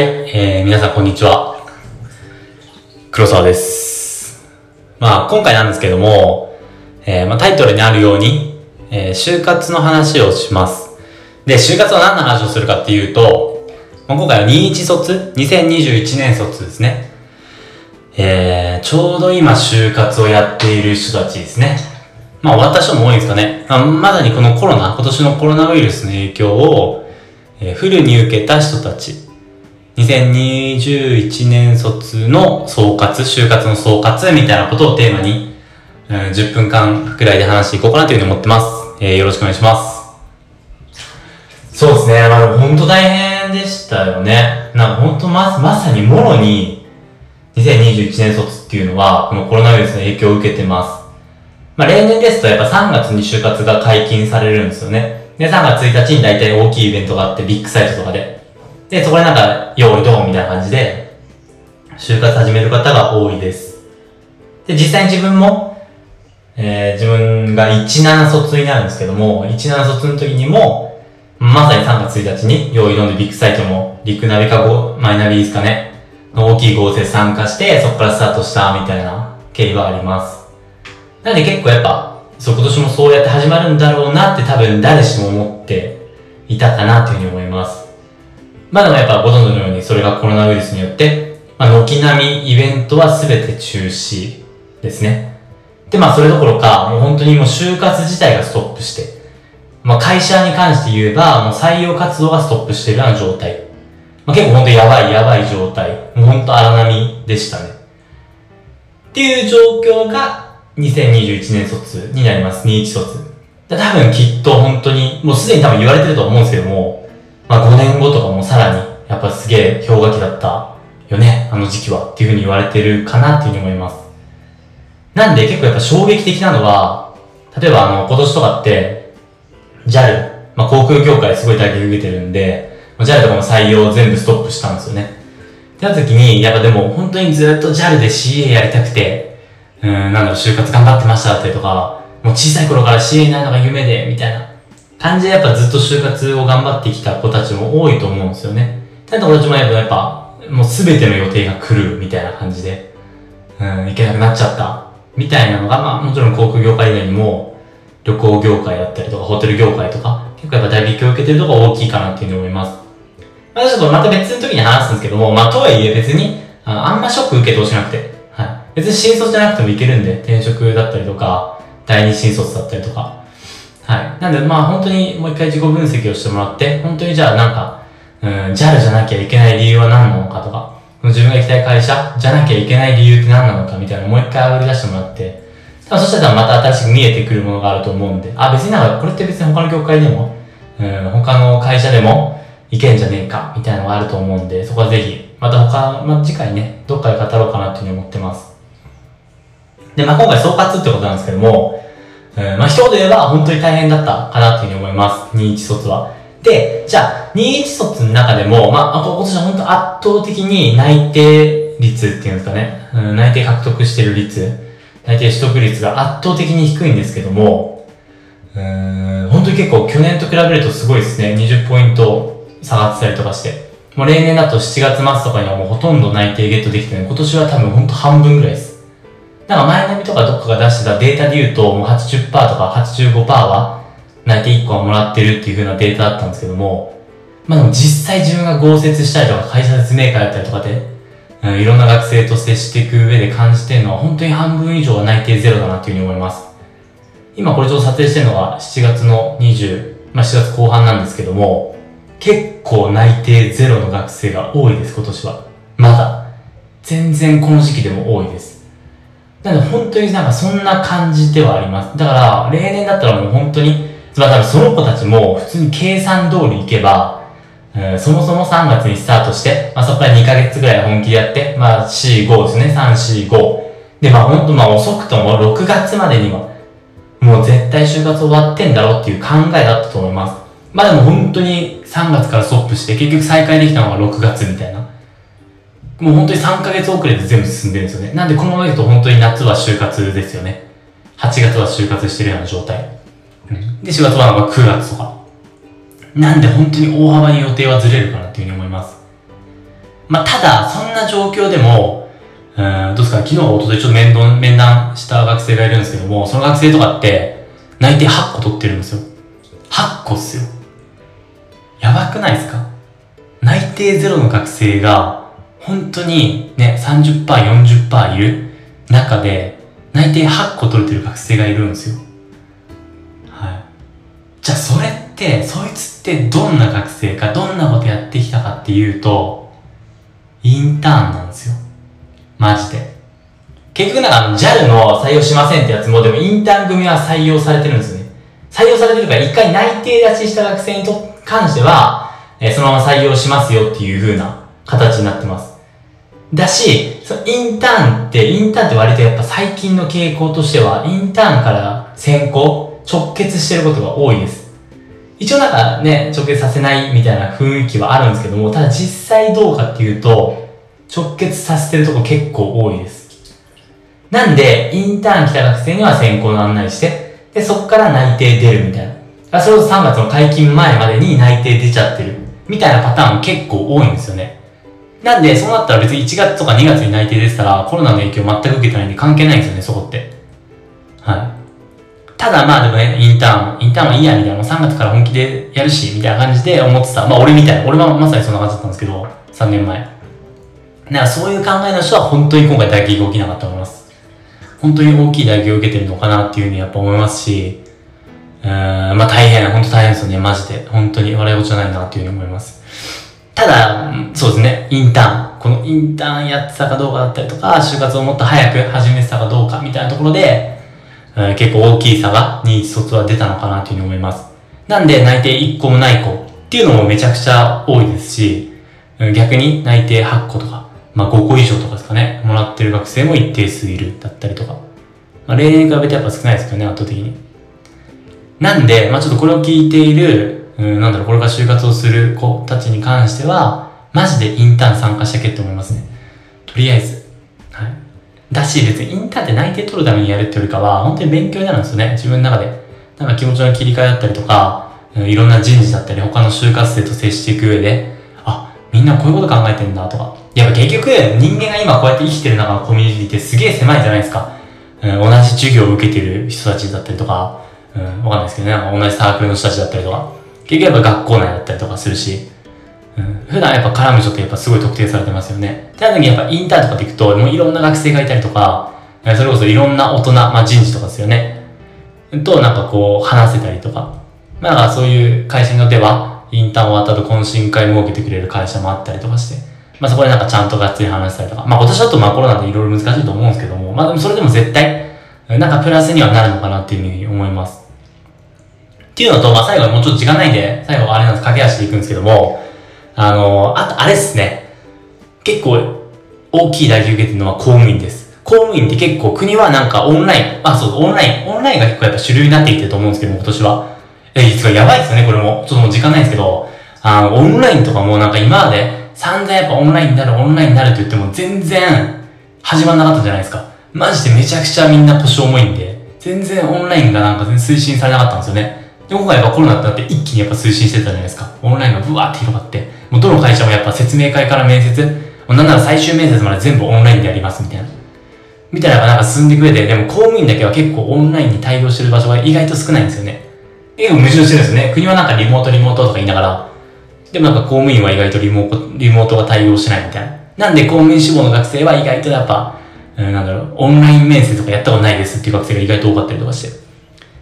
はい、えー、皆さんこんにちは。黒沢です。まあ、今回なんですけども、えー、まあ、タイトルにあるように、えー、就活の話をします。で、就活は何の話をするかっていうと、まあ、今回は21卒 ?2021 年卒ですね。えー、ちょうど今就活をやっている人たちですね。まあ終わった人も多いんですかね。まあ、まさにこのコロナ、今年のコロナウイルスの影響を、えーフルに受けた人たち。2021年卒の総括、就活の総括みたいなことをテーマに、うん、10分間くらいで話していこうかなというふうに思ってます。えーよろしくお願いします。そうですね。まあ、本当大変でしたよね。なんか本当ま、まさにもろに、2021年卒っていうのは、このコロナウイルスの影響を受けてます。まあ、例年ですとやっぱ3月に就活が解禁されるんですよね。で、3月1日に大体大きいイベントがあって、ビッグサイトとかで。で、そこでなんか、用意ドンみたいな感じで、就活始める方が多いです。で、実際に自分も、えー、自分が17卒になるんですけども、17卒の時にも、まさに3月1日に、用意ドンでビッグサイトのリクナビかゴマイナビですかね、の大きい合成参加して、そこからスタートしたみたいな経緯はあります。なんで結構やっぱ、そう今年もそうやって始まるんだろうなって多分誰しも思っていたかなというふうに思います。まあでもやっぱご存知のようにそれがコロナウイルスによって、まあ軒並みイベントは全て中止ですね。でまあそれどころか、もう本当にもう就活自体がストップして、まあ会社に関して言えば、もう採用活動がストップしているような状態。まあ結構本当やばいやばい状態。もう本当荒波でしたね。っていう状況が2021年卒になります。21卒。多分きっと本当に、もうすでに多分言われてると思うんですけども、まあ5年後とかもさらに、やっぱすげえ氷河期だったよね、あの時期はっていうふうに言われてるかなっていうふうに思います。なんで結構やっぱ衝撃的なのは、例えばあの今年とかって、JAL、まあ航空業界すごい打撃受けてるんで、JAL とかも採用全部ストップしたんですよね。ってなった時に、やっぱでも本当にずっと JAL で CA やりたくて、うん、なんだろう、就活頑張ってましたったりとか、もう小さい頃から CA になるのが夢で、みたいな感じでやっぱずっと就活を頑張ってきた子たちも多いと思うんですよね。ただ俺たちもやっぱ、もう全ての予定が来るみたいな感じで、うん、行けなくなっちゃった。みたいなのが、まあもちろん航空業界以外にも、旅行業界だったりとか、ホテル業界とか、結構やっぱ打撃を受けてるとこ大きいかなっていうふうに思います。まあちょっとまた別の時に話すんですけども、まあとはいえ別に、ああんまショック受けてほしなくて、はい。別に新卒じゃなくてもいけるんで、転職だったりとか、第二新卒だったりとか。はい。なんでまあ本当にもう一回自己分析をしてもらって、本当にじゃあなんか、うん、JAL じゃなきゃいけない理由は何なのかとか、自分が行きたい会社じゃなきゃいけない理由って何なのかみたいなのをもう一回上り出してもらって、そしたらまた新しく見えてくるものがあると思うんで、あ、別になんかこれって別に他の業界でも、うん、他の会社でもいけんじゃねえかみたいなのがあると思うんで、そこはぜひ、また他、まあ、次回ね、どっかで語ろうかなっていうふうに思ってます。で、まあ今回総括ってことなんですけども、まあ一言で言えば本当に大変だったかなっていうふうに思います。21卒は。で、じゃあ、21卒の中でも、まあ、今年は本当圧倒的に内定率っていうんですかね、うん、内定獲得してる率、内定取得率が圧倒的に低いんですけども、うん、本当に結構去年と比べるとすごいですね。20ポイント下がってたりとかして。もう例年だと7月末とかにはもうほとんど内定ゲットできてね、今年は多分本当半分ぐらいです。なんか前並みとかどっかが出してたデータで言うと、もう80%とか85%は内定1個はもらってるっていう風なデータだったんですけども、まあでも実際自分が合説したりとか会社説明会だったりとかで、うん、いろんな学生と接していく上で感じてるのは本当に半分以上は内定ゼロだなっていう風に思います。今これちょっと撮影してるのが7月の20、まあ7月後半なんですけども、結構内定ゼロの学生が多いです、今年は。まだ。全然この時期でも多いです。なので本当になんかそんな感じではあります。だから、例年だったらもう本当に、まあ多分その子たちも普通に計算通りいけば、うんそもそも3月にスタートして、まあそこから2ヶ月ぐらい本気でやって、まあ4、5ですね、3、4、5。で、まあ本当まあ遅くとも6月までには、もう絶対就活終わってんだろうっていう考えだったと思います。まあでも本当に3月からストップして、結局再開できたのが6月みたいな。もう本当に3ヶ月遅れで全部進んでるんですよね。なんでこのままいくと本当に夏は就活ですよね。8月は就活してるような状態。うんで、4月はなんか9月とか。なんで本当に大幅に予定はずれるかなっていうふうに思います。まあ、ただ、そんな状況でも、うん、どうですか、昨日、おとといちょっと面談、面談した学生がいるんですけども、その学生とかって、内定8個取ってるんですよ。8個っすよ。やばくないですか？内定ゼロの学生が、本当にね、30%、40%いる中で、内定8個取れてる学生がいるんですよ。はい。じゃあそれって、そいつってどんな学生か、どんなことやってきたかっていうと、インターンなんですよ。マジで。結局なんかあの JAL の採用しませんってやつも、でもインターン組は採用されてるんですよね。採用されてるから一回内定立ちした学生にと関しては、えー、そのまま採用しますよっていう風な形になってます。だし、そのインターンって、インターンって割とやっぱ最近の傾向としては、インターンから先行、直結してることが多いです。一応なんかね、直結させないみたいな雰囲気はあるんですけども、ただ実際どうかっていうと、直結させてるとこ結構多いです。なんで、インターン来た学生には先行の案内して、で、そっから内定出るみたいな。それこそ3月の解禁前までに内定出ちゃってる。みたいなパターン結構多いんですよね。なんで、そうなったら別に1月とか2月に内定ですから、コロナの影響全く受けてないんで関係ないんですよね、そこって。はい。ただまあでもね、インターン、インターンはいいや、みたいな、3月から本気でやるし、みたいな感じで思ってた。まあ俺みたい、俺はまさにそんな感じだったんですけど、3年前。だからそういう考えの人は本当に今回打撃が起きなかったと思います。本当に大きい打撃を受けてるのかなっていうふうにやっぱ思いますし、うん、まあ大変、本当大変ですよね、マジで。本当に笑い事じゃないなっていうふうに思います。ただ、そうですね、インターン。このインターンやってたかどうかだったりとか、就活をもっと早く始めてたかどうかみたいなところで、うん、結構大きい差が2、1卒は出たのかなというふうに思います。なんで内定1個もない子っていうのもめちゃくちゃ多いですし、逆に内定8個とか、まあ5個以上とかですかね、もらってる学生も一定数いるだったりとか。まあ例年に比べてやっぱ少ないですけどね、圧倒的に。なんで、まあちょっとこれを聞いているうん、なんだろう、これから就活をする子たちに関しては、マジでインターン参加してけって思いますね。とりあえず。はい。だし、別にインターンって内定取るためにやるってよりかは、本当に勉強になるんですよね。自分の中で。なんか気持ちの切り替えだったりとか、いろんな人事だったり、他の就活生と接していく上で、あ、みんなこういうこと考えてんだとか。やっぱ結局、人間が今こうやって生きてる中のコミュニティってすげえ狭いじゃないですか。うん、同じ授業を受けてる人たちだったりとか、うん、わかんないですけどね、同じサークルの人たちだったりとか。結局やっぱ学校内だったりとかするし、うん、普段やっぱ絡む人ってやっぱすごい特定されてますよね。ってな時にやっぱインターンとかで行くと、もういろんな学生がいたりとか、それこそいろんな大人、まあ人事とかですよね。となんかこう話せたりとか。まあそういう会社によっては、インターン終わった後懇親会設けてくれる会社もあったりとかして、まあそこでなんかちゃんとがっつり話したりとか。まあ今年だとまあコロナでいろいろ難しいと思うんですけども、まあでもそれでも絶対、なんかプラスにはなるのかなっていうふうに思います。っていうのと、まあ、最後もうちょっと時間ないんで、最後あれなんです、駆け足でいくんですけども、あの、あとあれっすね。結構、大きい打撃受けてるのは公務員です。公務員って結構国はなんかオンライン、あ、そう、オンライン、オンラインが結構やっぱ主流になってきてると思うんですけども、今年は。え、実はやばいですよね、これも。ちょっともう時間ないんですけど、あの、オンラインとかもなんか今まで散々やっぱオンラインになる、オンラインになるって言っても全然始まんなかったじゃないですか。マジでめちゃくちゃみんな腰重いんで、全然オンラインがなんか全然推進されなかったんですよね。で、今回やっぱコロナってなって一気にやっぱ推進してたじゃないですか。オンラインがブワーって広がって。もうどの会社もやっぱ説明会から面接、もうなんなら最終面接まで全部オンラインでやりますみたいな。みたいなのがなんか進んでくれて、でも公務員だけは結構オンラインに対応してる場所が意外と少ないんですよね。結構矛盾してるんですね。国はなんかリモートリモートとか言いながら、でもなんか公務員は意外とリモート、リモートが対応しないみたいな。なんで公務員志望の学生は意外とやっぱ、うん、なんだろう、オンライン面接とかやったことないですっていう学生が意外と多かったりとかして。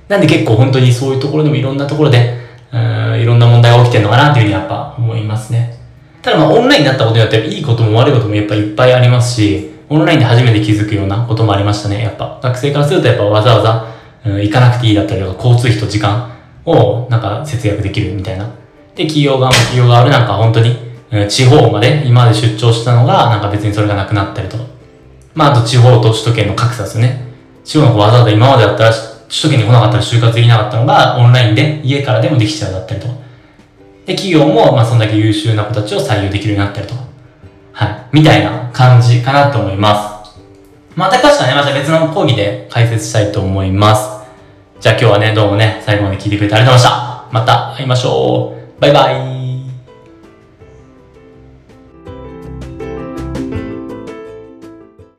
なんで結構本当にそういうところでもいろんなところで、うん、いろんな問題が起きてるのかなっていうふうにやっぱ思いますね。ただまあオンラインになったことによっていいことも悪いこともやっぱいっぱいありますし、オンラインで初めて気づくようなこともありましたね。やっぱ学生からするとやっぱわざわざ、うん、行かなくていいだったりとか交通費と時間をなんか節約できるみたいな。で、企業側も企業側でなんか本当に、うん、地方まで今まで出張したのがなんか別にそれがなくなったりとか。まああと地方と首都圏の格差ですね。地方の子わざわざ今までだったら首都圏に来なかったら就活できなかったのが、オンラインで家からでもできちゃうだったりと。で、企業も、まあ、そんだけ優秀な子たちを採用できるようになったりと。はい。みたいな感じかなと思います。また詳しくはね、また別の講義で解説したいと思います。じゃあ今日はね、どうもね、最後まで聞いてくれてありがとうございました。また会いましょう。バイバイ。